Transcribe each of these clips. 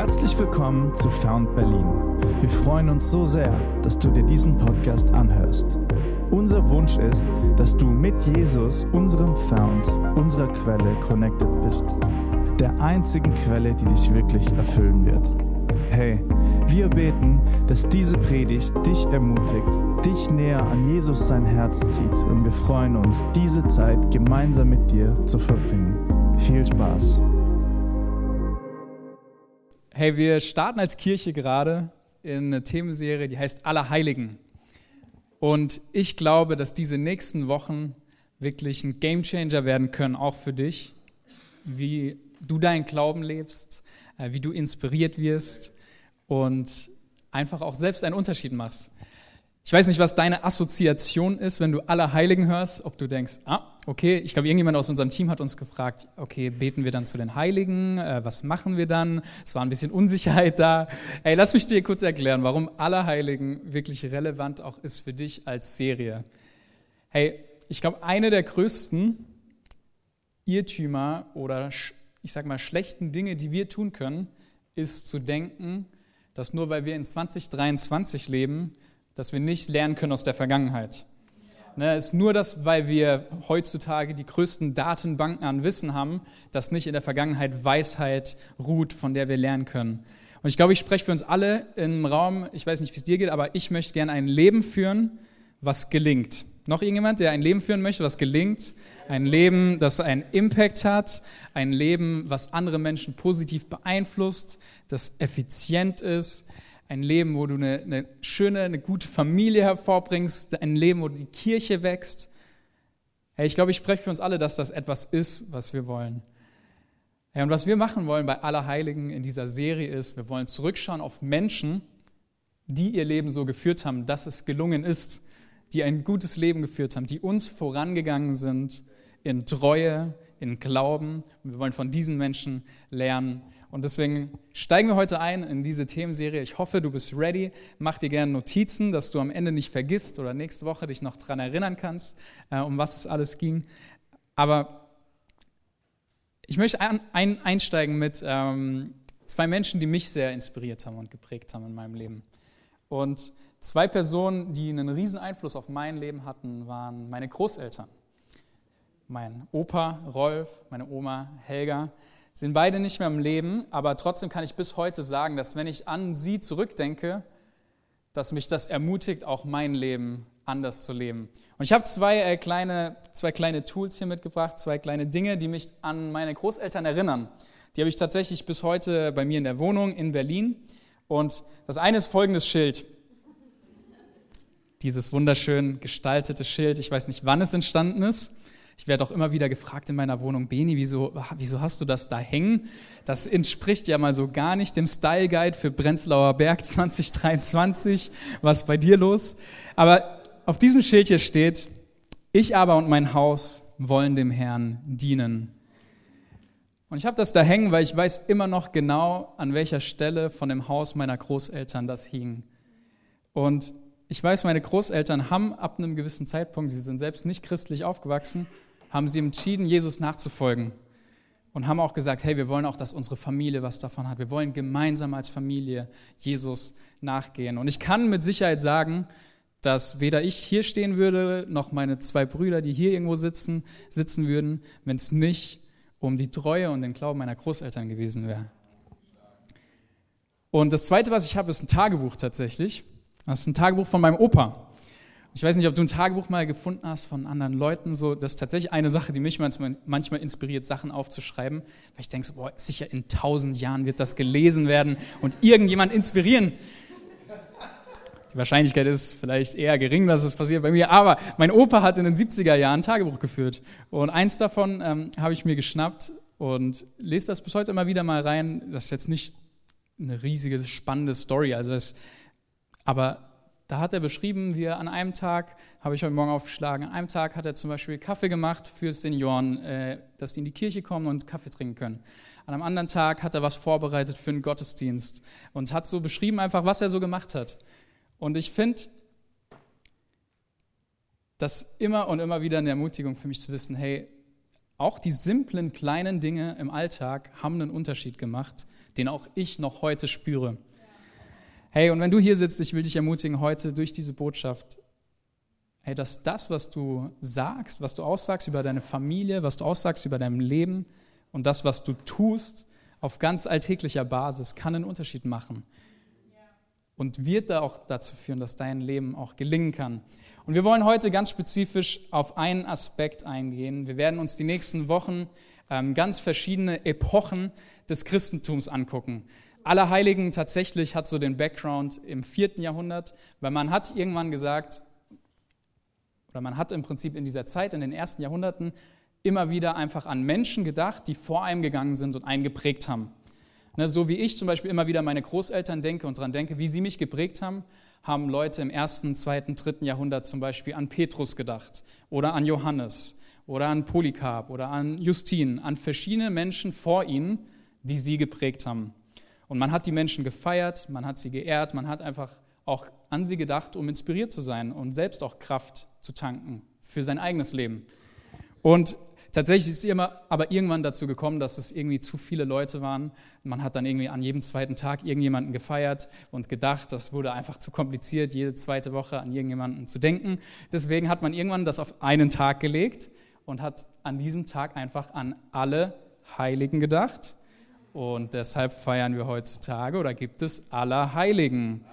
Herzlich willkommen zu Found Berlin. Wir freuen uns so sehr, dass du dir diesen Podcast anhörst. Unser Wunsch ist, dass du mit Jesus, unserem Found, unserer Quelle connected bist. Der einzigen Quelle, die dich wirklich erfüllen wird. Hey, wir beten, dass diese Predigt dich ermutigt, dich näher an Jesus sein Herz zieht und wir freuen uns, diese Zeit gemeinsam mit dir zu verbringen. Viel Spaß! Hey, wir starten als Kirche gerade in eine Themenserie, die heißt Allerheiligen. Und ich glaube, dass diese nächsten Wochen wirklich ein Gamechanger werden können, auch für dich, wie du deinen Glauben lebst, äh, wie du inspiriert wirst und einfach auch selbst einen Unterschied machst. Ich weiß nicht, was deine Assoziation ist, wenn du Allerheiligen hörst, ob du denkst, ah, okay, ich glaube, irgendjemand aus unserem Team hat uns gefragt, okay, beten wir dann zu den Heiligen, äh, was machen wir dann? Es war ein bisschen Unsicherheit da. Ey, lass mich dir kurz erklären, warum Allerheiligen wirklich relevant auch ist für dich als Serie. Hey, ich glaube, eine der größten Irrtümer oder ich sag mal schlechten Dinge, die wir tun können, ist zu denken, dass nur weil wir in 2023 leben, dass wir nicht lernen können aus der Vergangenheit. Ne, ist nur das, weil wir heutzutage die größten Datenbanken an Wissen haben, dass nicht in der Vergangenheit Weisheit ruht, von der wir lernen können. Und ich glaube, ich spreche für uns alle im Raum, ich weiß nicht, wie es dir geht, aber ich möchte gerne ein Leben führen, was gelingt. Noch irgendjemand, der ein Leben führen möchte, was gelingt? Ein Leben, das einen Impact hat, ein Leben, was andere Menschen positiv beeinflusst, das effizient ist, ein Leben, wo du eine, eine, schöne, eine gute Familie hervorbringst, ein Leben, wo die Kirche wächst. Hey, ich glaube, ich spreche für uns alle, dass das etwas ist, was wir wollen. Hey, und was wir machen wollen bei Allerheiligen in dieser Serie ist, wir wollen zurückschauen auf Menschen, die ihr Leben so geführt haben, dass es gelungen ist, die ein gutes Leben geführt haben, die uns vorangegangen sind in Treue, in Glauben. Und wir wollen von diesen Menschen lernen und deswegen steigen wir heute ein in diese Themenserie. Ich hoffe, du bist ready. Mach dir gerne Notizen, dass du am Ende nicht vergisst oder nächste Woche dich noch daran erinnern kannst, äh, um was es alles ging. Aber ich möchte ein, ein, einsteigen mit ähm, zwei Menschen, die mich sehr inspiriert haben und geprägt haben in meinem Leben. Und zwei Personen, die einen riesen Einfluss auf mein Leben hatten, waren meine Großeltern. Mein Opa Rolf, meine Oma Helga sind beide nicht mehr im Leben, aber trotzdem kann ich bis heute sagen, dass wenn ich an sie zurückdenke, dass mich das ermutigt, auch mein Leben anders zu leben. Und ich habe zwei, äh, kleine, zwei kleine Tools hier mitgebracht, zwei kleine Dinge, die mich an meine Großeltern erinnern. Die habe ich tatsächlich bis heute bei mir in der Wohnung in Berlin. Und das eine ist folgendes Schild. Dieses wunderschön gestaltete Schild. Ich weiß nicht, wann es entstanden ist. Ich werde auch immer wieder gefragt in meiner Wohnung, Beni, wieso, wieso hast du das da hängen? Das entspricht ja mal so gar nicht dem Style Guide für Brenzlauer Berg 2023. Was ist bei dir los? Aber auf diesem Schild hier steht, ich aber und mein Haus wollen dem Herrn dienen. Und ich habe das da hängen, weil ich weiß immer noch genau, an welcher Stelle von dem Haus meiner Großeltern das hing. Und ich weiß, meine Großeltern haben ab einem gewissen Zeitpunkt, sie sind selbst nicht christlich aufgewachsen, haben sie entschieden, Jesus nachzufolgen und haben auch gesagt, hey, wir wollen auch, dass unsere Familie was davon hat. Wir wollen gemeinsam als Familie Jesus nachgehen. Und ich kann mit Sicherheit sagen, dass weder ich hier stehen würde, noch meine zwei Brüder, die hier irgendwo sitzen, sitzen würden, wenn es nicht um die Treue und den Glauben meiner Großeltern gewesen wäre. Und das Zweite, was ich habe, ist ein Tagebuch tatsächlich. Das ist ein Tagebuch von meinem Opa. Ich weiß nicht, ob du ein Tagebuch mal gefunden hast von anderen Leuten. So, das ist tatsächlich eine Sache, die mich manchmal, inspiriert, Sachen aufzuschreiben, weil ich denke, so, boah, sicher in tausend Jahren wird das gelesen werden und irgendjemand inspirieren. Die Wahrscheinlichkeit ist vielleicht eher gering, dass es passiert bei mir. Aber mein Opa hat in den 70er Jahren ein Tagebuch geführt. Und eins davon ähm, habe ich mir geschnappt und lese das bis heute immer wieder mal rein. Das ist jetzt nicht eine riesige, spannende Story. Also es, aber da hat er beschrieben, wie er an einem Tag, habe ich heute Morgen aufgeschlagen, an einem Tag hat er zum Beispiel Kaffee gemacht für Senioren, äh, dass die in die Kirche kommen und Kaffee trinken können. An einem anderen Tag hat er was vorbereitet für einen Gottesdienst und hat so beschrieben einfach, was er so gemacht hat. Und ich finde, das immer und immer wieder eine Ermutigung für mich zu wissen, hey, auch die simplen kleinen Dinge im Alltag haben einen Unterschied gemacht den auch ich noch heute spüre. Hey, und wenn du hier sitzt, ich will dich ermutigen, heute durch diese Botschaft, hey, dass das, was du sagst, was du aussagst über deine Familie, was du aussagst über dein Leben und das, was du tust, auf ganz alltäglicher Basis, kann einen Unterschied machen. Und wird da auch dazu führen, dass dein Leben auch gelingen kann. Und wir wollen heute ganz spezifisch auf einen Aspekt eingehen. Wir werden uns die nächsten Wochen ähm, ganz verschiedene Epochen des Christentums angucken. Allerheiligen tatsächlich hat so den Background im vierten Jahrhundert, weil man hat irgendwann gesagt, oder man hat im Prinzip in dieser Zeit, in den ersten Jahrhunderten, immer wieder einfach an Menschen gedacht, die vor einem gegangen sind und einen geprägt haben. Ne, so wie ich zum Beispiel immer wieder meine Großeltern denke und daran denke, wie sie mich geprägt haben, haben Leute im ersten, zweiten, dritten Jahrhundert zum Beispiel an Petrus gedacht oder an Johannes oder an Polycarp oder an Justin, an verschiedene Menschen vor ihnen, die sie geprägt haben. Und man hat die Menschen gefeiert, man hat sie geehrt, man hat einfach auch an sie gedacht, um inspiriert zu sein und selbst auch Kraft zu tanken für sein eigenes Leben. Und Tatsächlich ist es immer aber irgendwann dazu gekommen, dass es irgendwie zu viele Leute waren. Man hat dann irgendwie an jedem zweiten Tag irgendjemanden gefeiert und gedacht, das wurde einfach zu kompliziert, jede zweite Woche an irgendjemanden zu denken. Deswegen hat man irgendwann das auf einen Tag gelegt und hat an diesem Tag einfach an alle Heiligen gedacht. Und deshalb feiern wir heutzutage oder gibt es Allerheiligen.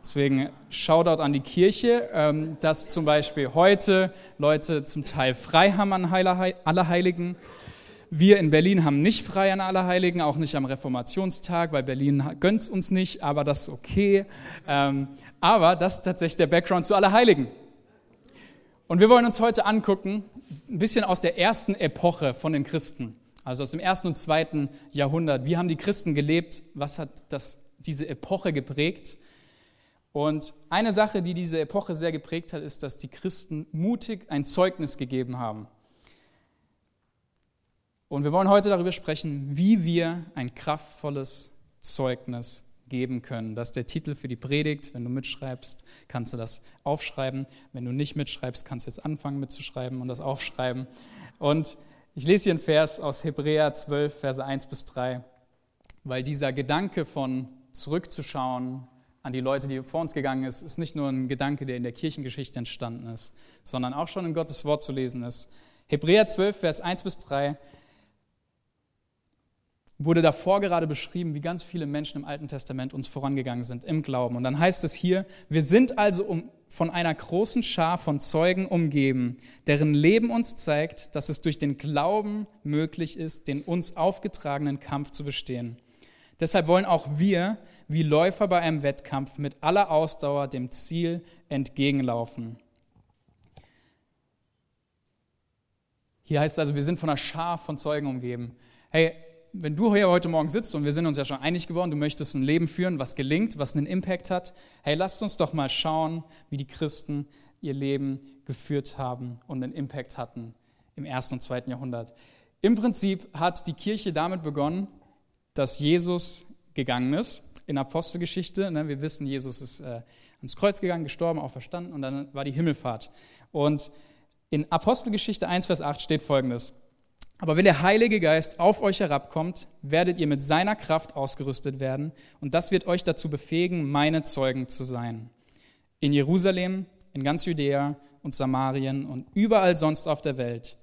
Deswegen Shoutout an die Kirche, ähm, dass zum Beispiel heute Leute zum Teil frei haben an Allerheiligen. Wir in Berlin haben nicht frei an Allerheiligen, auch nicht am Reformationstag, weil Berlin gönnt es uns nicht, aber das ist okay. Ähm, aber das ist tatsächlich der Background zu Allerheiligen. Und wir wollen uns heute angucken, ein bisschen aus der ersten Epoche von den Christen, also aus dem ersten und zweiten Jahrhundert. Wie haben die Christen gelebt? Was hat das, diese Epoche geprägt? Und eine Sache, die diese Epoche sehr geprägt hat, ist, dass die Christen mutig ein Zeugnis gegeben haben. Und wir wollen heute darüber sprechen, wie wir ein kraftvolles Zeugnis geben können. Das ist der Titel für die Predigt. Wenn du mitschreibst, kannst du das aufschreiben. Wenn du nicht mitschreibst, kannst du jetzt anfangen mitzuschreiben und das aufschreiben. Und ich lese hier einen Vers aus Hebräer 12, Verse 1 bis 3, weil dieser Gedanke von zurückzuschauen, an die Leute, die vor uns gegangen ist, ist nicht nur ein Gedanke, der in der Kirchengeschichte entstanden ist, sondern auch schon in Gottes Wort zu lesen ist. Hebräer 12, Vers 1 bis 3 wurde davor gerade beschrieben, wie ganz viele Menschen im Alten Testament uns vorangegangen sind im Glauben. Und dann heißt es hier, wir sind also um, von einer großen Schar von Zeugen umgeben, deren Leben uns zeigt, dass es durch den Glauben möglich ist, den uns aufgetragenen Kampf zu bestehen. Deshalb wollen auch wir, wie Läufer bei einem Wettkampf, mit aller Ausdauer dem Ziel entgegenlaufen. Hier heißt es also, wir sind von einer Schar von Zeugen umgeben. Hey, wenn du hier heute Morgen sitzt und wir sind uns ja schon einig geworden, du möchtest ein Leben führen, was gelingt, was einen Impact hat, hey, lasst uns doch mal schauen, wie die Christen ihr Leben geführt haben und einen Impact hatten im ersten und zweiten Jahrhundert. Im Prinzip hat die Kirche damit begonnen, dass Jesus gegangen ist in Apostelgeschichte. Ne, wir wissen, Jesus ist äh, ans Kreuz gegangen, gestorben, auch verstanden und dann war die Himmelfahrt. Und in Apostelgeschichte 1, Vers 8 steht folgendes. Aber wenn der Heilige Geist auf euch herabkommt, werdet ihr mit seiner Kraft ausgerüstet werden und das wird euch dazu befähigen, meine Zeugen zu sein. In Jerusalem, in ganz Judäa und Samarien und überall sonst auf der Welt,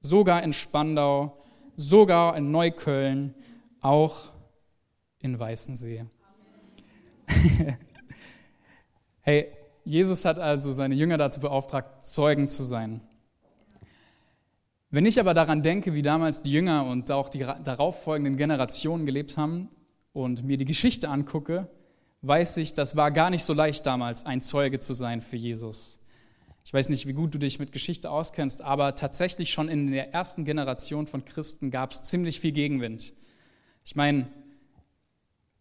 sogar in Spandau, sogar in Neukölln auch in Weißensee. hey, Jesus hat also seine Jünger dazu beauftragt, Zeugen zu sein. Wenn ich aber daran denke, wie damals die Jünger und auch die darauffolgenden Generationen gelebt haben und mir die Geschichte angucke, weiß ich, das war gar nicht so leicht damals, ein Zeuge zu sein für Jesus. Ich weiß nicht, wie gut du dich mit Geschichte auskennst, aber tatsächlich schon in der ersten Generation von Christen gab es ziemlich viel Gegenwind. Ich meine,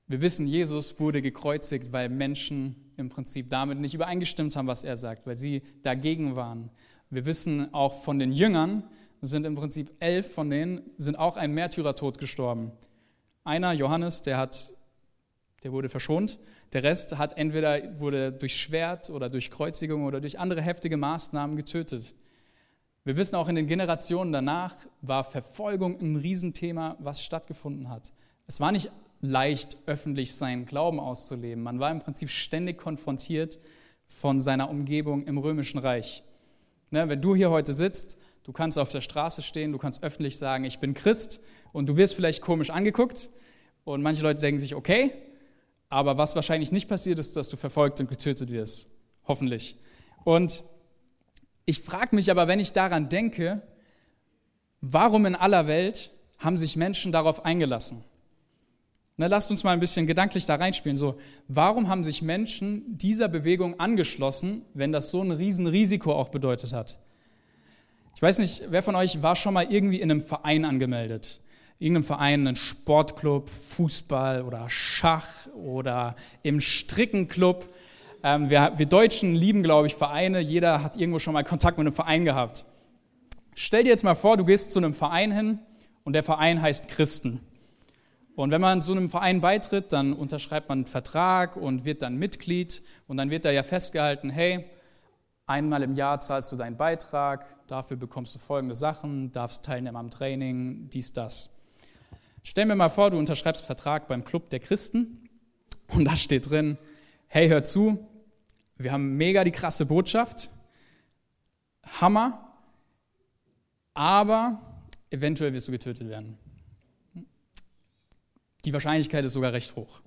wir wissen, Jesus wurde gekreuzigt, weil Menschen im Prinzip damit nicht übereingestimmt haben, was er sagt, weil sie dagegen waren. Wir wissen auch von den Jüngern, sind im Prinzip elf von denen, sind auch ein Märtyrertod gestorben. Einer, Johannes, der hat, der wurde verschont. Der Rest hat entweder wurde durch Schwert oder durch Kreuzigung oder durch andere heftige Maßnahmen getötet. Wir wissen auch in den Generationen danach war Verfolgung ein Riesenthema, was stattgefunden hat. Es war nicht leicht öffentlich seinen Glauben auszuleben. Man war im Prinzip ständig konfrontiert von seiner Umgebung im Römischen Reich. Ne, wenn du hier heute sitzt, du kannst auf der Straße stehen, du kannst öffentlich sagen, ich bin Christ und du wirst vielleicht komisch angeguckt und manche Leute denken sich, okay, aber was wahrscheinlich nicht passiert ist, dass du verfolgt und getötet wirst. Hoffentlich. Und ich frage mich aber, wenn ich daran denke, warum in aller Welt haben sich Menschen darauf eingelassen? Na, lasst uns mal ein bisschen gedanklich da reinspielen. So, warum haben sich Menschen dieser Bewegung angeschlossen, wenn das so ein Riesenrisiko auch bedeutet hat? Ich weiß nicht, wer von euch war schon mal irgendwie in einem Verein angemeldet? Irgendeinem Verein, einen Sportclub, Fußball oder Schach oder im Strickenclub. Ähm, wir, wir Deutschen lieben, glaube ich, Vereine. Jeder hat irgendwo schon mal Kontakt mit einem Verein gehabt. Stell dir jetzt mal vor, du gehst zu einem Verein hin und der Verein heißt Christen. Und wenn man zu einem Verein beitritt, dann unterschreibt man einen Vertrag und wird dann Mitglied. Und dann wird da ja festgehalten, hey, einmal im Jahr zahlst du deinen Beitrag, dafür bekommst du folgende Sachen, darfst teilnehmen am Training, dies, das. Stell mir mal vor, du unterschreibst Vertrag beim Club der Christen und da steht drin, hey, hör zu, wir haben mega die krasse Botschaft, Hammer, aber eventuell wirst du getötet werden. Die Wahrscheinlichkeit ist sogar recht hoch.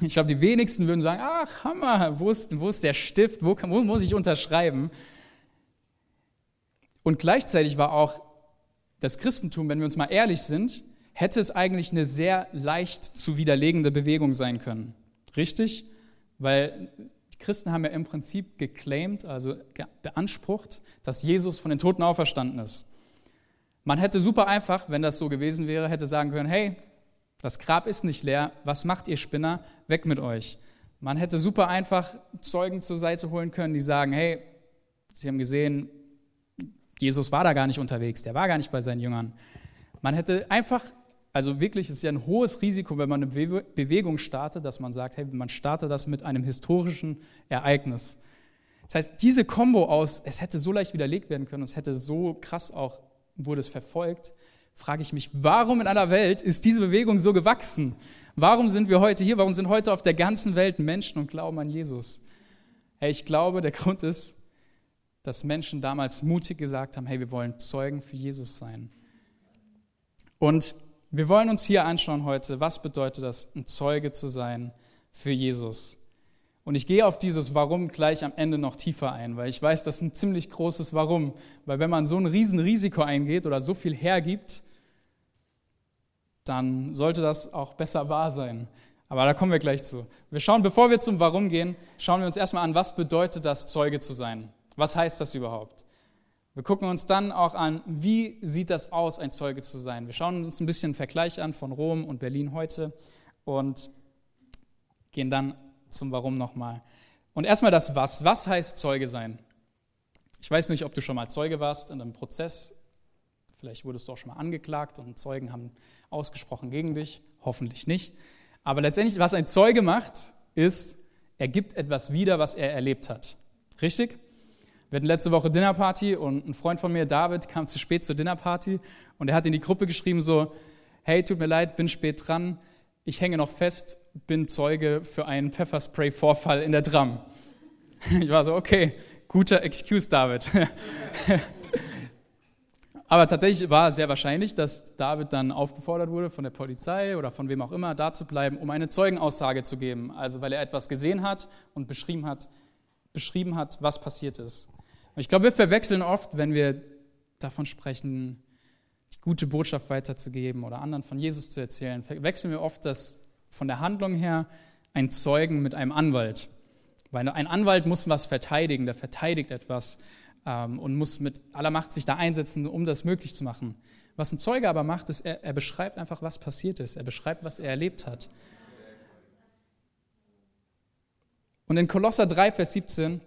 Ich glaube, die wenigsten würden sagen, ach, Hammer, wo ist, wo ist der Stift, wo, kann, wo muss ich unterschreiben? Und gleichzeitig war auch das Christentum, wenn wir uns mal ehrlich sind, hätte es eigentlich eine sehr leicht zu widerlegende Bewegung sein können. Richtig? Weil die Christen haben ja im Prinzip geclaimed, also beansprucht, dass Jesus von den Toten auferstanden ist. Man hätte super einfach, wenn das so gewesen wäre, hätte sagen können, hey, das Grab ist nicht leer. Was macht ihr Spinner? Weg mit euch. Man hätte super einfach Zeugen zur Seite holen können, die sagen, hey, Sie haben gesehen, Jesus war da gar nicht unterwegs, der war gar nicht bei seinen Jüngern. Man hätte einfach, also wirklich, es ist ja ein hohes Risiko, wenn man eine Bewegung startet, dass man sagt, hey, man startet das mit einem historischen Ereignis. Das heißt, diese Kombo aus, es hätte so leicht widerlegt werden können, es hätte so krass auch, wurde es verfolgt, frage ich mich, warum in aller Welt ist diese Bewegung so gewachsen? Warum sind wir heute hier? Warum sind heute auf der ganzen Welt Menschen und glauben an Jesus? Hey, ich glaube, der Grund ist, dass Menschen damals mutig gesagt haben, hey, wir wollen Zeugen für Jesus sein. Und wir wollen uns hier anschauen heute, was bedeutet das, ein Zeuge zu sein für Jesus. Und ich gehe auf dieses Warum gleich am Ende noch tiefer ein, weil ich weiß, das ist ein ziemlich großes Warum. Weil wenn man so ein Riesenrisiko eingeht oder so viel hergibt, dann sollte das auch besser wahr sein. Aber da kommen wir gleich zu. Wir schauen, bevor wir zum Warum gehen, schauen wir uns erstmal an, was bedeutet das, Zeuge zu sein? Was heißt das überhaupt? Wir gucken uns dann auch an, wie sieht das aus, ein Zeuge zu sein. Wir schauen uns ein bisschen einen Vergleich an von Rom und Berlin heute und gehen dann zum Warum nochmal. Und erstmal das Was. Was heißt Zeuge sein? Ich weiß nicht, ob du schon mal Zeuge warst in einem Prozess Vielleicht wurdest du auch schon mal angeklagt und Zeugen haben ausgesprochen gegen dich, hoffentlich nicht. Aber letztendlich, was ein Zeuge macht, ist, er gibt etwas wieder, was er erlebt hat. Richtig? Wir hatten letzte Woche Dinnerparty und ein Freund von mir, David, kam zu spät zur Dinnerparty und er hat in die Gruppe geschrieben so, hey, tut mir leid, bin spät dran, ich hänge noch fest, bin Zeuge für einen Pfefferspray-Vorfall in der Tram. Ich war so, okay, guter Excuse, David. Aber tatsächlich war es sehr wahrscheinlich, dass David dann aufgefordert wurde von der Polizei oder von wem auch immer, da zu bleiben, um eine Zeugenaussage zu geben. Also weil er etwas gesehen hat und beschrieben hat, beschrieben hat, was passiert ist. Und ich glaube, wir verwechseln oft, wenn wir davon sprechen, die gute Botschaft weiterzugeben oder anderen von Jesus zu erzählen, verwechseln wir oft das von der Handlung her ein Zeugen mit einem Anwalt. Weil ein Anwalt muss was verteidigen, der verteidigt etwas ähm, und muss mit aller Macht sich da einsetzen, um das möglich zu machen. Was ein Zeuge aber macht, ist, er, er beschreibt einfach, was passiert ist. Er beschreibt, was er erlebt hat. Und in Kolosser 3, Vers 17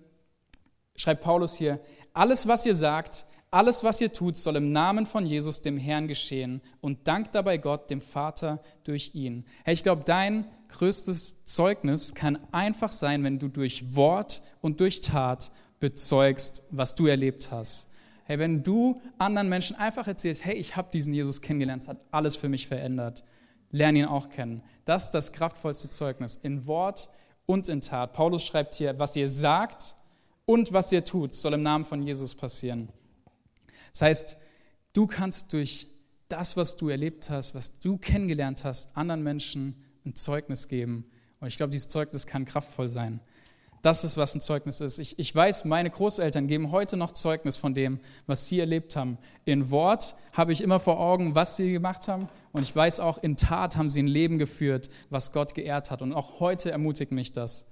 schreibt Paulus hier, alles, was ihr sagt, alles, was ihr tut, soll im Namen von Jesus, dem Herrn, geschehen und dankt dabei Gott, dem Vater, durch ihn. Hey, ich glaube, dein größtes Zeugnis kann einfach sein, wenn du durch Wort und durch Tat bezeugst, was du erlebt hast. Hey, wenn du anderen Menschen einfach erzählst, hey, ich habe diesen Jesus kennengelernt, es hat alles für mich verändert, lerne ihn auch kennen. Das ist das kraftvollste Zeugnis in Wort und in Tat. Paulus schreibt hier, was ihr sagt und was ihr tut, soll im Namen von Jesus passieren. Das heißt, du kannst durch das, was du erlebt hast, was du kennengelernt hast, anderen Menschen ein Zeugnis geben. Und ich glaube, dieses Zeugnis kann kraftvoll sein. Das ist, was ein Zeugnis ist. Ich, ich weiß, meine Großeltern geben heute noch Zeugnis von dem, was sie erlebt haben. In Wort habe ich immer vor Augen, was sie gemacht haben. Und ich weiß auch, in Tat haben sie ein Leben geführt, was Gott geehrt hat. Und auch heute ermutigt mich das.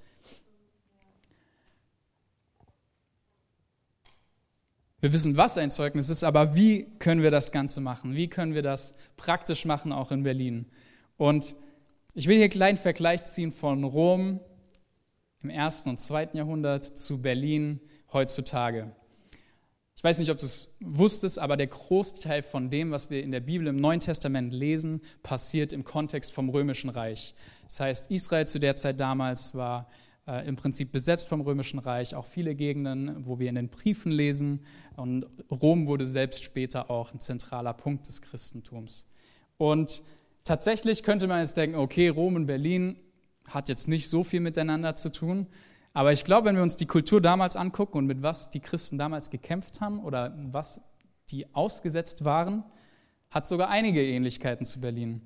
Wir wissen, was ein Zeugnis ist, aber wie können wir das Ganze machen? Wie können wir das praktisch machen, auch in Berlin? Und ich will hier einen kleinen Vergleich ziehen von Rom im ersten und zweiten Jahrhundert zu Berlin heutzutage. Ich weiß nicht, ob du es wusstest, aber der Großteil von dem, was wir in der Bibel im Neuen Testament lesen, passiert im Kontext vom Römischen Reich. Das heißt, Israel zu der Zeit damals war äh, im Prinzip besetzt vom Römischen Reich, auch viele Gegenden, wo wir in den Briefen lesen. Und Rom wurde selbst später auch ein zentraler Punkt des Christentums. Und tatsächlich könnte man jetzt denken, okay, Rom und Berlin hat jetzt nicht so viel miteinander zu tun. Aber ich glaube, wenn wir uns die Kultur damals angucken und mit was die Christen damals gekämpft haben oder was die ausgesetzt waren, hat sogar einige Ähnlichkeiten zu Berlin.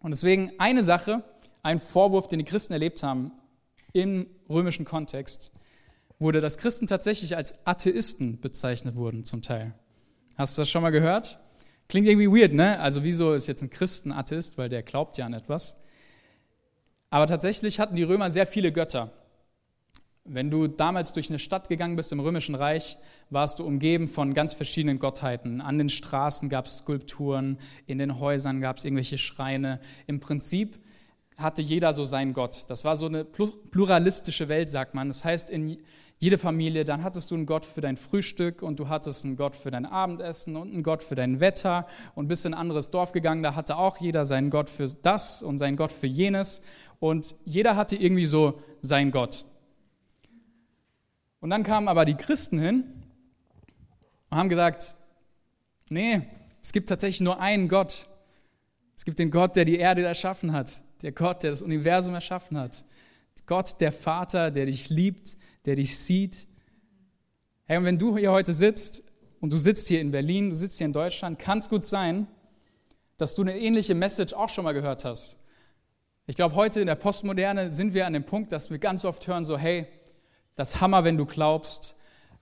Und deswegen eine Sache, ein Vorwurf, den die Christen erlebt haben im römischen Kontext, wurde, dass Christen tatsächlich als Atheisten bezeichnet wurden zum Teil. Hast du das schon mal gehört? Klingt irgendwie weird, ne? Also wieso ist jetzt ein Christen Atheist, weil der glaubt ja an etwas. Aber tatsächlich hatten die Römer sehr viele Götter. Wenn du damals durch eine Stadt gegangen bist im Römischen Reich, warst du umgeben von ganz verschiedenen Gottheiten. An den Straßen gab es Skulpturen, in den Häusern gab es irgendwelche Schreine. Im Prinzip hatte jeder so seinen Gott. Das war so eine pluralistische Welt, sagt man. Das heißt, in jede Familie, dann hattest du einen Gott für dein Frühstück und du hattest einen Gott für dein Abendessen und einen Gott für dein Wetter und bist in ein anderes Dorf gegangen, da hatte auch jeder seinen Gott für das und seinen Gott für jenes und jeder hatte irgendwie so seinen Gott. Und dann kamen aber die Christen hin und haben gesagt, nee, es gibt tatsächlich nur einen Gott. Es gibt den Gott, der die Erde erschaffen hat, der Gott, der das Universum erschaffen hat. Gott, der Vater, der dich liebt, der dich sieht. Hey, und wenn du hier heute sitzt und du sitzt hier in Berlin, du sitzt hier in Deutschland, kann es gut sein, dass du eine ähnliche Message auch schon mal gehört hast. Ich glaube, heute in der Postmoderne sind wir an dem Punkt, dass wir ganz oft hören, so, hey, das Hammer, wenn du glaubst,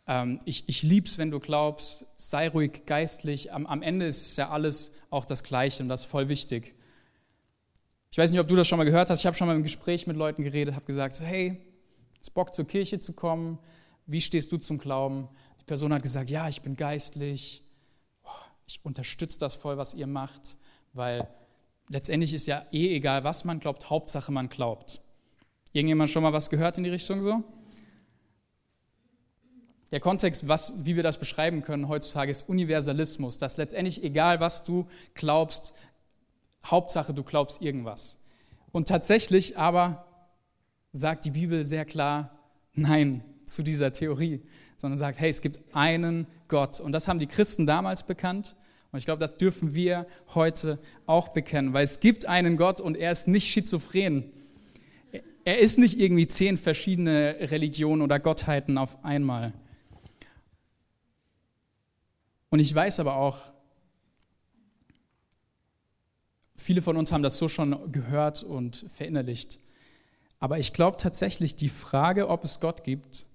ähm, ich, ich lieb's, wenn du glaubst, sei ruhig geistlich. Am, am Ende ist ja alles auch das Gleiche und das ist voll wichtig. Ich weiß nicht, ob du das schon mal gehört hast. Ich habe schon mal im Gespräch mit Leuten geredet, habe gesagt, so, hey, ist Bock zur Kirche zu kommen? Wie stehst du zum Glauben? Die Person hat gesagt, ja, ich bin geistlich. Ich unterstütze das voll, was ihr macht, weil letztendlich ist ja eh egal, was man glaubt, Hauptsache man glaubt. Irgendjemand schon mal was gehört in die Richtung so? Der Kontext, was, wie wir das beschreiben können heutzutage, ist Universalismus, dass letztendlich egal, was du glaubst, Hauptsache du glaubst irgendwas. Und tatsächlich aber sagt die Bibel sehr klar Nein zu dieser Theorie, sondern sagt, hey, es gibt einen Gott. Und das haben die Christen damals bekannt und ich glaube, das dürfen wir heute auch bekennen, weil es gibt einen Gott und er ist nicht schizophren. Er ist nicht irgendwie zehn verschiedene Religionen oder Gottheiten auf einmal. Und ich weiß aber auch, viele von uns haben das so schon gehört und verinnerlicht. Aber ich glaube tatsächlich, die Frage, ob es Gott gibt,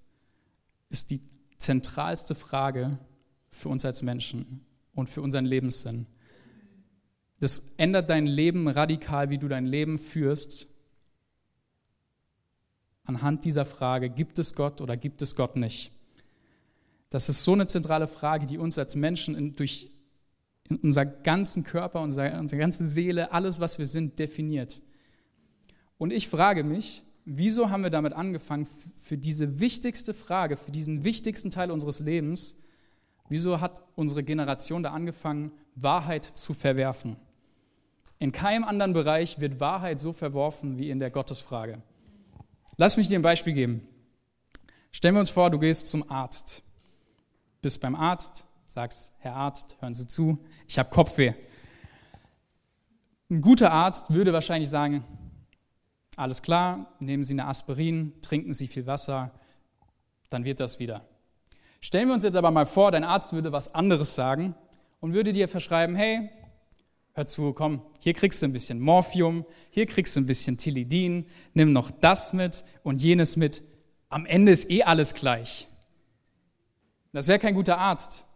ist die zentralste Frage für uns als Menschen und für unseren Lebenssinn. Das ändert dein Leben radikal, wie du dein Leben führst, anhand dieser Frage, gibt es Gott oder gibt es Gott nicht? Das ist so eine zentrale Frage, die uns als Menschen in, durch in unser ganzen Körper, unsere, unsere ganze Seele, alles, was wir sind, definiert. Und ich frage mich, wieso haben wir damit angefangen, für diese wichtigste Frage, für diesen wichtigsten Teil unseres Lebens, Wieso hat unsere Generation da angefangen, Wahrheit zu verwerfen? In keinem anderen Bereich wird Wahrheit so verworfen wie in der Gottesfrage. Lass mich dir ein Beispiel geben. Stellen wir uns vor, du gehst zum Arzt. Bist beim Arzt, sagst, Herr Arzt, hören Sie zu, ich habe Kopfweh. Ein guter Arzt würde wahrscheinlich sagen, alles klar, nehmen Sie eine Aspirin, trinken Sie viel Wasser, dann wird das wieder. Stellen wir uns jetzt aber mal vor, dein Arzt würde was anderes sagen und würde dir verschreiben, hey, hör zu, komm, hier kriegst du ein bisschen Morphium, hier kriegst du ein bisschen Tilidin, nimm noch das mit und jenes mit. Am Ende ist eh alles gleich. Das wäre kein guter Arzt.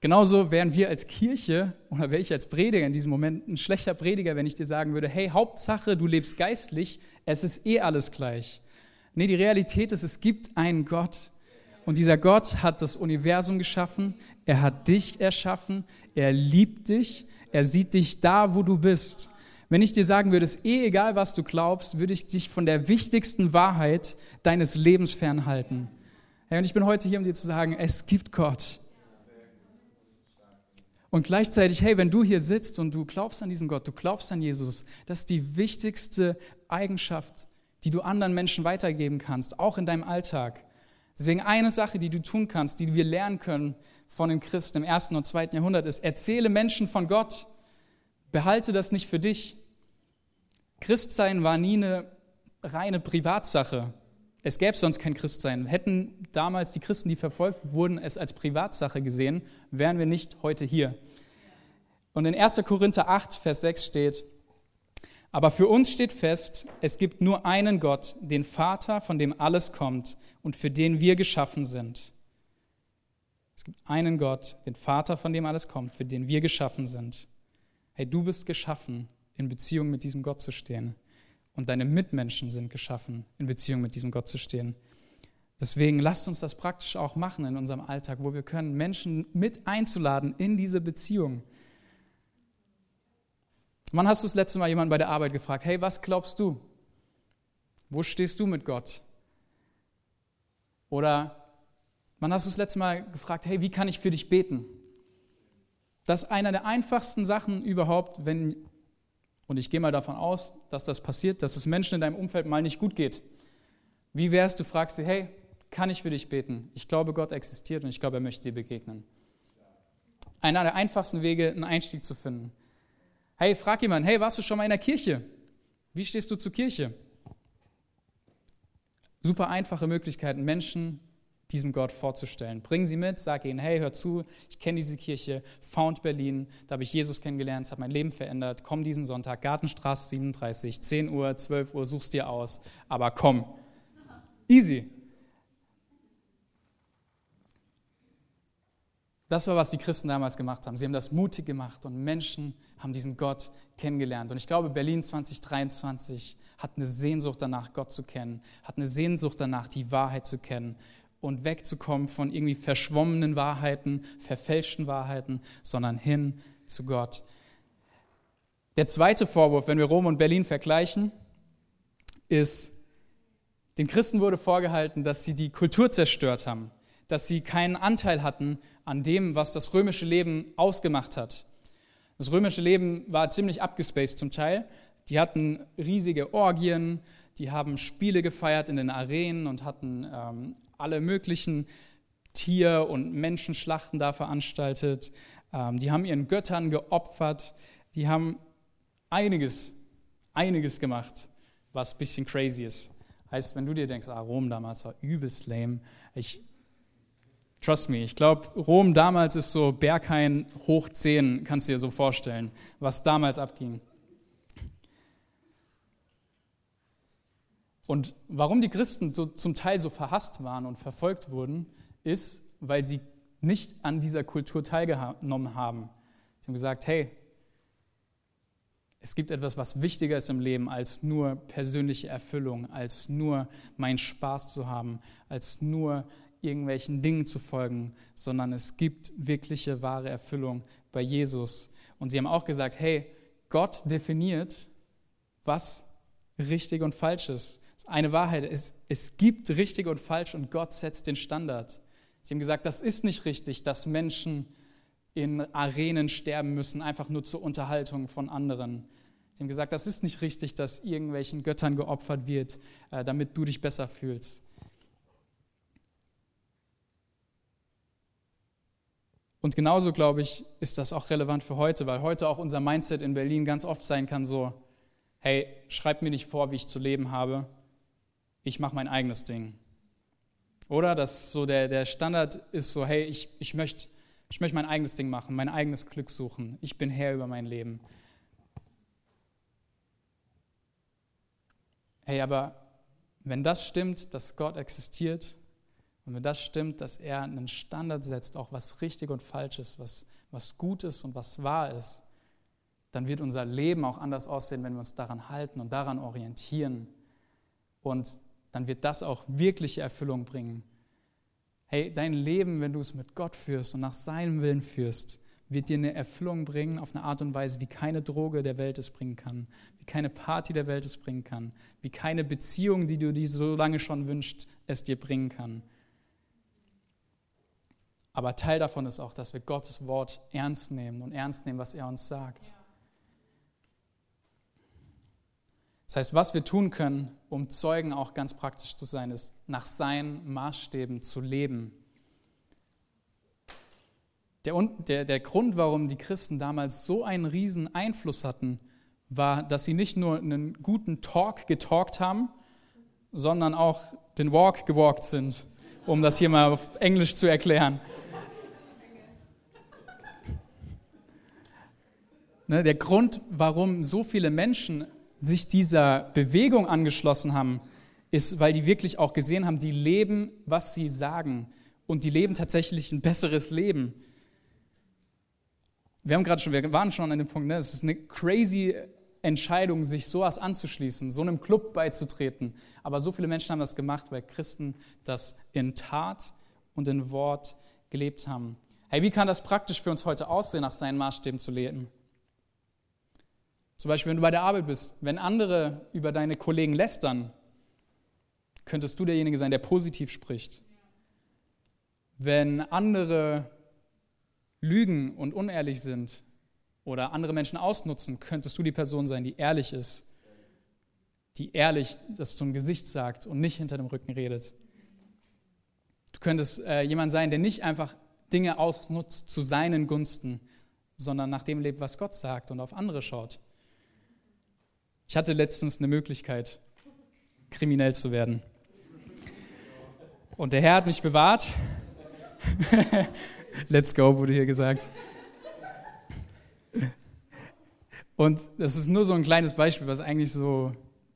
Genauso wären wir als Kirche oder wäre ich als Prediger in diesem Moment ein schlechter Prediger, wenn ich dir sagen würde, hey, Hauptsache, du lebst geistlich, es ist eh alles gleich. Nee, die Realität ist, es gibt einen Gott. Und dieser Gott hat das Universum geschaffen, er hat dich erschaffen, er liebt dich, er sieht dich da, wo du bist. Wenn ich dir sagen würde, es ist eh egal, was du glaubst, würde ich dich von der wichtigsten Wahrheit deines Lebens fernhalten. Hey, und ich bin heute hier, um dir zu sagen, es gibt Gott. Und gleichzeitig, hey, wenn du hier sitzt und du glaubst an diesen Gott, du glaubst an Jesus, das ist die wichtigste Eigenschaft, die du anderen Menschen weitergeben kannst, auch in deinem Alltag. Deswegen eine Sache, die du tun kannst, die wir lernen können von den Christen im ersten und zweiten Jahrhundert, ist, erzähle Menschen von Gott. Behalte das nicht für dich. Christsein war nie eine reine Privatsache. Es gäbe sonst kein Christsein. Hätten damals die Christen, die verfolgt wurden, es als Privatsache gesehen, wären wir nicht heute hier. Und in 1. Korinther 8, Vers 6 steht, aber für uns steht fest, es gibt nur einen Gott, den Vater, von dem alles kommt und für den wir geschaffen sind. Es gibt einen Gott, den Vater, von dem alles kommt, für den wir geschaffen sind. Hey, du bist geschaffen, in Beziehung mit diesem Gott zu stehen und deine Mitmenschen sind geschaffen, in Beziehung mit diesem Gott zu stehen. Deswegen lasst uns das praktisch auch machen in unserem Alltag, wo wir können, Menschen mit einzuladen in diese Beziehung. Wann hast du das letzte Mal jemanden bei der Arbeit gefragt, hey, was glaubst du? Wo stehst du mit Gott? Oder wann hast du das letzte Mal gefragt, hey, wie kann ich für dich beten? Das ist einer der einfachsten Sachen überhaupt, wenn und ich gehe mal davon aus, dass das passiert, dass es Menschen in deinem Umfeld mal nicht gut geht. Wie wär's, du fragst sie, hey, kann ich für dich beten? Ich glaube, Gott existiert und ich glaube, er möchte dir begegnen. Einer der einfachsten Wege, einen Einstieg zu finden. Hey, frag jemanden, hey, warst du schon mal in der Kirche? Wie stehst du zur Kirche? Super einfache Möglichkeiten, Menschen diesem Gott vorzustellen. Bring sie mit, sag ihnen, hey, hör zu, ich kenne diese Kirche, Found Berlin, da habe ich Jesus kennengelernt, es hat mein Leben verändert. Komm diesen Sonntag, Gartenstraße 37, 10 Uhr, 12 Uhr, such's dir aus, aber komm. Easy. Das war, was die Christen damals gemacht haben. Sie haben das mutig gemacht und Menschen haben diesen Gott kennengelernt. Und ich glaube, Berlin 2023 hat eine Sehnsucht danach, Gott zu kennen, hat eine Sehnsucht danach, die Wahrheit zu kennen und wegzukommen von irgendwie verschwommenen Wahrheiten, verfälschten Wahrheiten, sondern hin zu Gott. Der zweite Vorwurf, wenn wir Rom und Berlin vergleichen, ist, den Christen wurde vorgehalten, dass sie die Kultur zerstört haben, dass sie keinen Anteil hatten an dem, was das römische Leben ausgemacht hat. Das römische Leben war ziemlich abgespaced zum Teil. Die hatten riesige Orgien, die haben Spiele gefeiert in den Arenen und hatten ähm, alle möglichen Tier- und Menschenschlachten da veranstaltet. Ähm, die haben ihren Göttern geopfert. Die haben einiges, einiges gemacht, was ein bisschen crazy ist. Heißt, wenn du dir denkst, ah, Rom damals war übelst lame, ich, trust me, ich glaube, Rom damals ist so Berghain hoch 10, kannst du dir so vorstellen, was damals abging. Und warum die Christen so, zum Teil so verhasst waren und verfolgt wurden, ist, weil sie nicht an dieser Kultur teilgenommen haben. Sie haben gesagt, hey, es gibt etwas, was wichtiger ist im Leben, als nur persönliche Erfüllung, als nur meinen Spaß zu haben, als nur irgendwelchen Dingen zu folgen, sondern es gibt wirkliche, wahre Erfüllung bei Jesus. Und sie haben auch gesagt, hey, Gott definiert, was richtig und falsch ist eine Wahrheit. Es, es gibt richtig und falsch und Gott setzt den Standard. Sie haben gesagt, das ist nicht richtig, dass Menschen in Arenen sterben müssen, einfach nur zur Unterhaltung von anderen. Sie haben gesagt, das ist nicht richtig, dass irgendwelchen Göttern geopfert wird, äh, damit du dich besser fühlst. Und genauso, glaube ich, ist das auch relevant für heute, weil heute auch unser Mindset in Berlin ganz oft sein kann so, hey, schreib mir nicht vor, wie ich zu leben habe, ich mache mein eigenes Ding. Oder dass so der, der Standard ist so, hey, ich, ich möchte ich möcht mein eigenes Ding machen, mein eigenes Glück suchen, ich bin Herr über mein Leben. Hey, aber wenn das stimmt, dass Gott existiert und wenn das stimmt, dass er einen Standard setzt, auch was richtig und falsch ist, was, was gut ist und was wahr ist, dann wird unser Leben auch anders aussehen, wenn wir uns daran halten und daran orientieren. Und dann wird das auch wirkliche Erfüllung bringen. Hey, dein Leben, wenn du es mit Gott führst und nach seinem Willen führst, wird dir eine Erfüllung bringen auf eine Art und Weise, wie keine Droge der Welt es bringen kann, wie keine Party der Welt es bringen kann, wie keine Beziehung, die du dir so lange schon wünschst, es dir bringen kann. Aber Teil davon ist auch, dass wir Gottes Wort ernst nehmen und ernst nehmen, was er uns sagt. Das heißt, was wir tun können, um Zeugen auch ganz praktisch zu sein, ist, nach seinen Maßstäben zu leben. Der, der, der Grund, warum die Christen damals so einen riesen Einfluss hatten, war, dass sie nicht nur einen guten Talk getalkt haben, sondern auch den Walk gewalkt sind, um das hier mal auf Englisch zu erklären. Ne, der Grund, warum so viele Menschen sich dieser Bewegung angeschlossen haben, ist, weil die wirklich auch gesehen haben, die leben, was sie sagen. Und die leben tatsächlich ein besseres Leben. Wir haben gerade schon, wir waren schon an dem Punkt, ne? es ist eine crazy Entscheidung, sich sowas anzuschließen, so einem Club beizutreten. Aber so viele Menschen haben das gemacht, weil Christen das in Tat und in Wort gelebt haben. Hey, wie kann das praktisch für uns heute aussehen, nach seinen Maßstäben zu leben? Zum Beispiel, wenn du bei der Arbeit bist, wenn andere über deine Kollegen lästern, könntest du derjenige sein, der positiv spricht. Wenn andere lügen und unehrlich sind oder andere Menschen ausnutzen, könntest du die Person sein, die ehrlich ist, die ehrlich das zum Gesicht sagt und nicht hinter dem Rücken redet. Du könntest äh, jemand sein, der nicht einfach Dinge ausnutzt zu seinen Gunsten, sondern nach dem lebt, was Gott sagt und auf andere schaut. Ich hatte letztens eine Möglichkeit, kriminell zu werden. Und der Herr hat mich bewahrt. Let's go, wurde hier gesagt. Und das ist nur so ein kleines Beispiel, was eigentlich so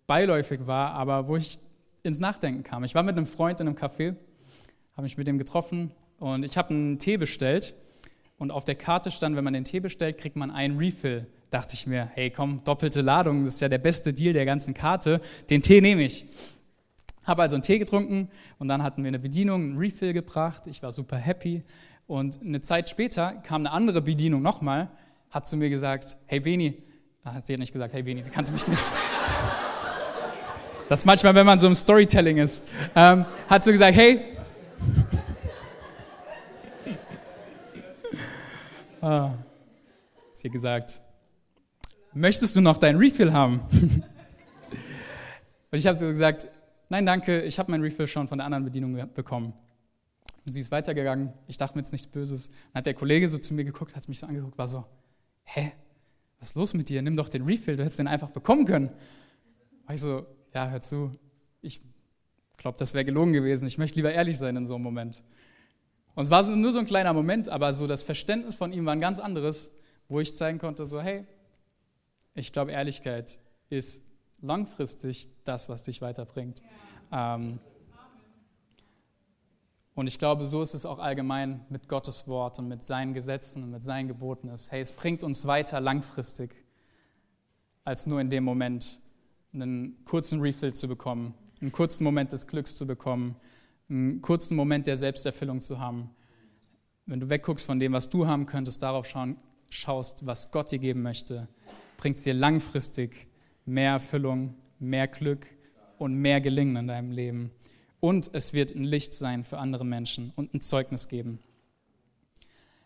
beiläufig war, aber wo ich ins Nachdenken kam. Ich war mit einem Freund in einem Café, habe mich mit dem getroffen und ich habe einen Tee bestellt. Und auf der Karte stand, wenn man den Tee bestellt, kriegt man einen Refill. Dachte ich mir, hey komm, doppelte Ladung, das ist ja der beste Deal der ganzen Karte. Den Tee nehme ich. Habe also einen Tee getrunken und dann hatten wir eine Bedienung, einen Refill gebracht. Ich war super happy. Und eine Zeit später kam eine andere Bedienung nochmal, hat zu mir gesagt, hey Beni, ah, sie hat nicht gesagt, hey Beni, sie kannte mich nicht. Das manchmal, wenn man so im Storytelling ist. Ähm, hat so gesagt, hey. ah, sie hat gesagt, möchtest du noch dein Refill haben? Und ich habe so gesagt, nein, danke, ich habe mein Refill schon von der anderen Bedienung bekommen. Und sie ist weitergegangen. Ich dachte mir jetzt nichts Böses. Dann hat der Kollege so zu mir geguckt, hat mich so angeguckt, war so, hä, was ist los mit dir? Nimm doch den Refill, du hättest den einfach bekommen können. War ich so, ja, hör zu, ich glaube, das wäre gelogen gewesen. Ich möchte lieber ehrlich sein in so einem Moment. Und es war nur so ein kleiner Moment, aber so das Verständnis von ihm war ein ganz anderes, wo ich zeigen konnte, so, hey, ich glaube, Ehrlichkeit ist langfristig das, was dich weiterbringt. Ähm, und ich glaube, so ist es auch allgemein mit Gottes Wort und mit seinen Gesetzen und mit seinen Geboten. Hey, es bringt uns weiter langfristig, als nur in dem Moment einen kurzen Refill zu bekommen, einen kurzen Moment des Glücks zu bekommen, einen kurzen Moment der Selbsterfüllung zu haben. Wenn du wegguckst von dem, was du haben könntest, darauf schauen, schaust, was Gott dir geben möchte, bringt es dir langfristig mehr Erfüllung, mehr Glück und mehr Gelingen in deinem Leben und es wird ein Licht sein für andere Menschen und ein Zeugnis geben.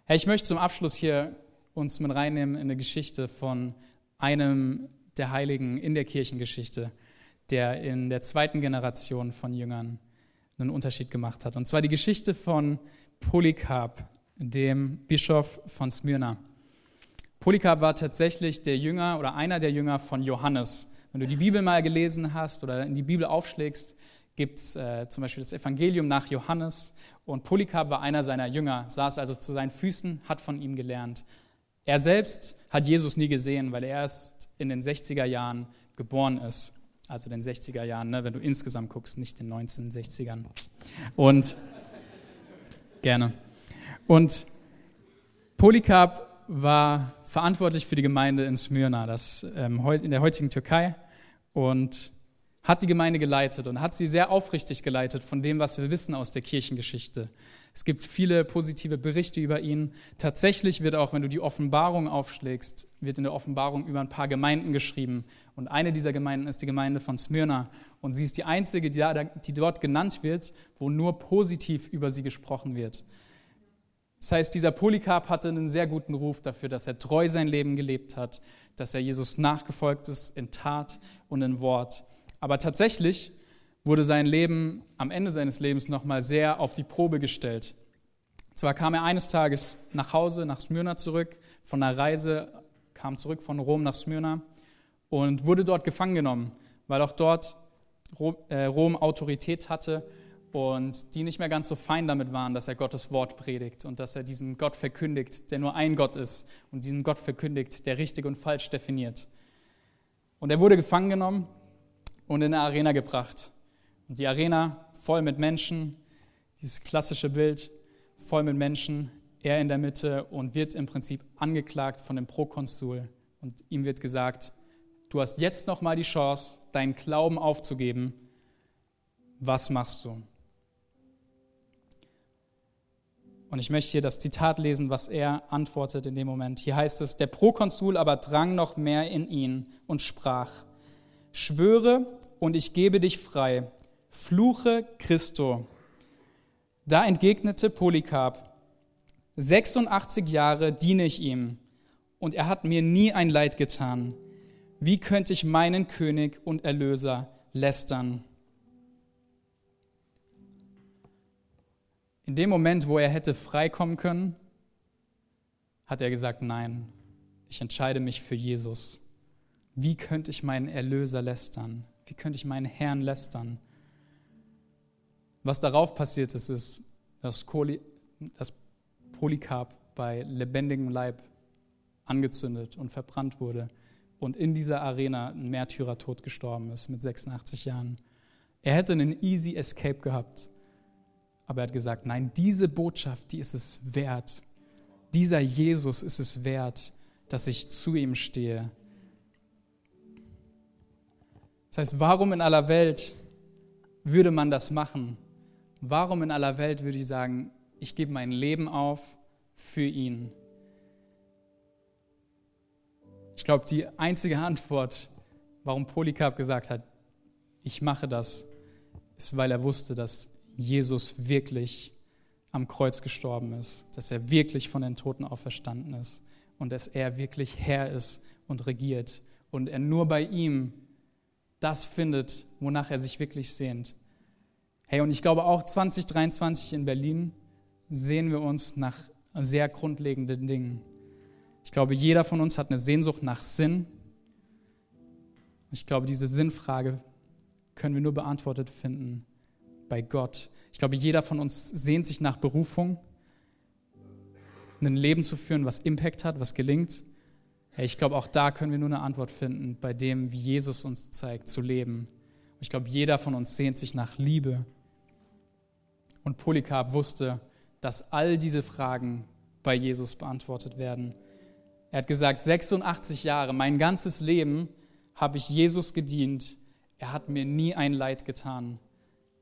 Hey, ich möchte zum Abschluss hier uns mit reinnehmen in eine Geschichte von einem der Heiligen in der Kirchengeschichte, der in der zweiten Generation von Jüngern einen Unterschied gemacht hat. Und zwar die Geschichte von Polycarp. dem Bischof von Smyrna. Polycarp war tatsächlich der Jünger oder einer der Jünger von Johannes. Wenn du die Bibel mal gelesen hast oder in die Bibel aufschlägst, gibt es äh, zum Beispiel das Evangelium nach Johannes. Und Polycarp war einer seiner Jünger, saß also zu seinen Füßen, hat von ihm gelernt. Er selbst hat Jesus nie gesehen, weil er erst in den 60er Jahren geboren ist. Also den 60er Jahren, ne, wenn du insgesamt guckst, nicht den 1960ern. Und gerne. Und Polycarp war verantwortlich für die Gemeinde in Smyrna, das ähm, in der heutigen Türkei. Und hat die Gemeinde geleitet und hat sie sehr aufrichtig geleitet von dem, was wir wissen aus der Kirchengeschichte. Es gibt viele positive Berichte über ihn. Tatsächlich wird auch, wenn du die Offenbarung aufschlägst, wird in der Offenbarung über ein paar Gemeinden geschrieben. Und eine dieser Gemeinden ist die Gemeinde von Smyrna. Und sie ist die einzige, die dort genannt wird, wo nur positiv über sie gesprochen wird. Das heißt, dieser Polycarp hatte einen sehr guten Ruf dafür, dass er treu sein Leben gelebt hat, dass er Jesus nachgefolgt ist in Tat und in Wort. Aber tatsächlich wurde sein Leben am Ende seines Lebens nochmal sehr auf die Probe gestellt. Zwar kam er eines Tages nach Hause, nach Smyrna zurück, von einer Reise, kam zurück von Rom nach Smyrna und wurde dort gefangen genommen, weil auch dort äh, Rom Autorität hatte und die nicht mehr ganz so fein damit waren, dass er Gottes Wort predigt und dass er diesen Gott verkündigt, der nur ein Gott ist und diesen Gott verkündigt, der richtig und falsch definiert. Und er wurde gefangen genommen und in eine Arena gebracht. Und die Arena voll mit Menschen, dieses klassische Bild, voll mit Menschen, er in der Mitte und wird im Prinzip angeklagt von dem Prokonsul. Und ihm wird gesagt, du hast jetzt noch mal die Chance, deinen Glauben aufzugeben. Was machst du? Und ich möchte hier das Zitat lesen, was er antwortet in dem Moment. Hier heißt es, der Prokonsul aber drang noch mehr in ihn und sprach, schwöre und ich gebe dich frei. Fluche Christo. Da entgegnete Polycarp, 86 Jahre diene ich ihm und er hat mir nie ein Leid getan. Wie könnte ich meinen König und Erlöser lästern? In dem Moment, wo er hätte freikommen können, hat er gesagt, nein, ich entscheide mich für Jesus. Wie könnte ich meinen Erlöser lästern? Wie könnte ich meinen Herrn lästern? Was darauf passiert ist, ist, dass, Polycarp bei lebendigem Leib angezündet und verbrannt wurde und in dieser Arena ein Märtyrertod gestorben ist mit 86 Jahren. Er hätte einen easy Escape gehabt, aber er hat gesagt, nein, diese Botschaft, die ist es wert. Dieser Jesus ist es wert, dass ich zu ihm stehe, das heißt, warum in aller Welt würde man das machen? Warum in aller Welt würde ich sagen, ich gebe mein Leben auf für ihn? Ich glaube, die einzige Antwort, warum Polycarp gesagt hat, ich mache das, ist, weil er wusste, dass Jesus wirklich am Kreuz gestorben ist, dass er wirklich von den Toten auferstanden ist und dass er wirklich Herr ist und regiert und er nur bei ihm das findet, wonach er sich wirklich sehnt. Hey, und ich glaube auch 2023 in Berlin sehen wir uns nach sehr grundlegenden Dingen. Ich glaube, jeder von uns hat eine Sehnsucht nach Sinn. Ich glaube, diese Sinnfrage können wir nur beantwortet finden bei Gott. Ich glaube, jeder von uns sehnt sich nach Berufung, ein Leben zu führen, was Impact hat, was gelingt. Ich glaube, auch da können wir nur eine Antwort finden, bei dem, wie Jesus uns zeigt, zu leben. Ich glaube, jeder von uns sehnt sich nach Liebe. Und Polycarp wusste, dass all diese Fragen bei Jesus beantwortet werden. Er hat gesagt, 86 Jahre, mein ganzes Leben habe ich Jesus gedient. Er hat mir nie ein Leid getan.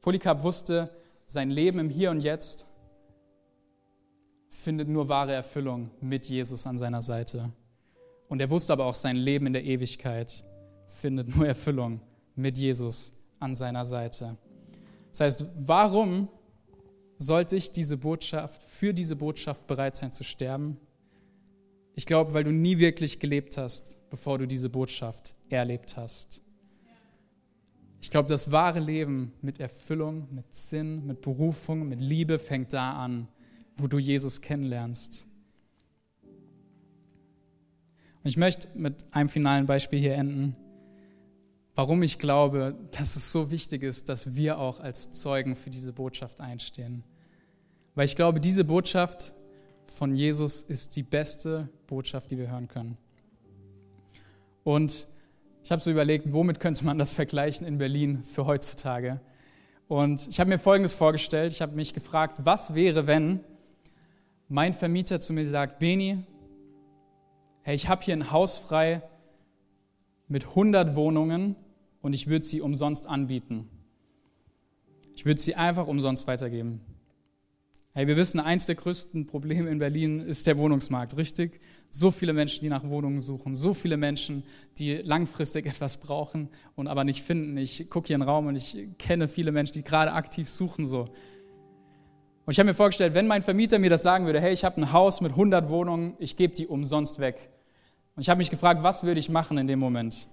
Polycarp wusste, sein Leben im Hier und Jetzt findet nur wahre Erfüllung mit Jesus an seiner Seite. Und er wusste aber auch, sein Leben in der Ewigkeit findet nur Erfüllung mit Jesus an seiner Seite. Das heißt, warum sollte ich diese Botschaft, für diese Botschaft bereit sein zu sterben? Ich glaube, weil du nie wirklich gelebt hast, bevor du diese Botschaft erlebt hast. Ich glaube, das wahre Leben mit Erfüllung, mit Sinn, mit Berufung, mit Liebe fängt da an, wo du Jesus kennenlernst. Und ich möchte mit einem finalen Beispiel hier enden, warum ich glaube, dass es so wichtig ist, dass wir auch als Zeugen für diese Botschaft einstehen. Weil ich glaube, diese Botschaft von Jesus ist die beste Botschaft, die wir hören können. Und ich habe so überlegt, womit könnte man das vergleichen in Berlin für heutzutage? Und ich habe mir Folgendes vorgestellt. Ich habe mich gefragt, was wäre, wenn mein Vermieter zu mir sagt, Beni, hey, ich habe hier ein Haus frei mit 100 Wohnungen und ich würde sie umsonst anbieten. Ich würde sie einfach umsonst weitergeben. Hey, wir wissen, eins der größten Probleme in Berlin ist der Wohnungsmarkt, richtig? So viele Menschen, die nach Wohnungen suchen, so viele Menschen, die langfristig etwas brauchen und aber nicht finden. Ich gucke hier in den Raum und ich kenne viele Menschen, die gerade aktiv suchen so. Und ich habe mir vorgestellt, wenn mein Vermieter mir das sagen würde, hey, ich habe ein Haus mit 100 Wohnungen, ich gebe die umsonst weg. Und ich habe mich gefragt, was würde ich machen in dem Moment?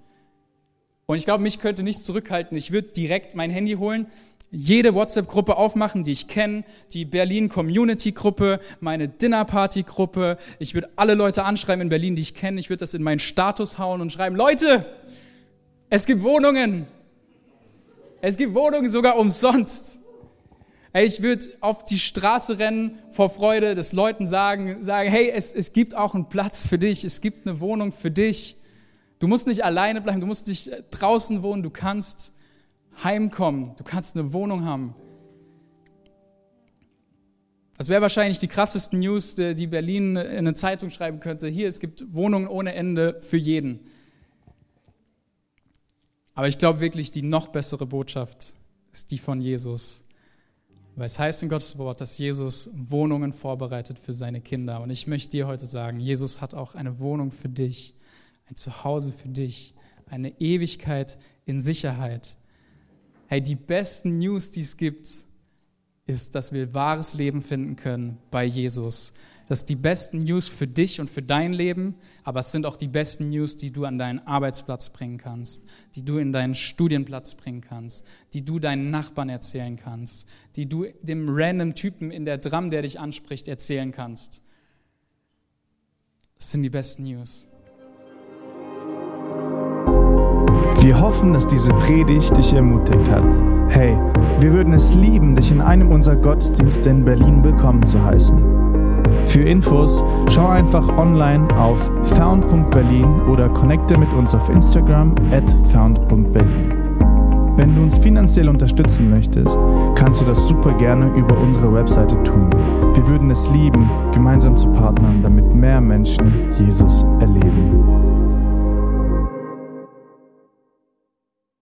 Und ich glaube, mich könnte nichts zurückhalten. Ich würde direkt mein Handy holen, jede WhatsApp-Gruppe aufmachen, die ich kenne, die Berlin Community Gruppe, meine Dinner Party Gruppe. Ich würde alle Leute anschreiben in Berlin, die ich kenne. Ich würde das in meinen Status hauen und schreiben, Leute, es gibt Wohnungen. Es gibt Wohnungen sogar umsonst. Ich würde auf die Straße rennen vor Freude, des Leuten sagen, sagen, hey, es, es gibt auch einen Platz für dich, es gibt eine Wohnung für dich. Du musst nicht alleine bleiben, du musst nicht draußen wohnen, du kannst heimkommen, du kannst eine Wohnung haben. Das wäre wahrscheinlich die krassesten News, die Berlin in eine Zeitung schreiben könnte. Hier, es gibt Wohnungen ohne Ende für jeden. Aber ich glaube wirklich, die noch bessere Botschaft ist die von Jesus. Weil es heißt in Gottes Wort, dass Jesus Wohnungen vorbereitet für seine Kinder. Und ich möchte dir heute sagen, Jesus hat auch eine Wohnung für dich, ein Zuhause für dich, eine Ewigkeit in Sicherheit. Hey, die besten News, die es gibt, ist, dass wir wahres Leben finden können bei Jesus. Das ist die besten News für dich und für dein Leben, aber es sind auch die besten News, die du an deinen Arbeitsplatz bringen kannst, die du in deinen Studienplatz bringen kannst, die du deinen Nachbarn erzählen kannst, die du dem random Typen in der Dram, der dich anspricht, erzählen kannst. Das sind die besten News. Wir hoffen, dass diese Predigt dich ermutigt hat. Hey, wir würden es lieben, dich in einem unserer Gottesdienste in Berlin willkommen zu heißen. Für Infos schau einfach online auf found.berlin oder connecte mit uns auf Instagram at found.berlin. Wenn du uns finanziell unterstützen möchtest, kannst du das super gerne über unsere Webseite tun. Wir würden es lieben, gemeinsam zu partnern, damit mehr Menschen Jesus erleben.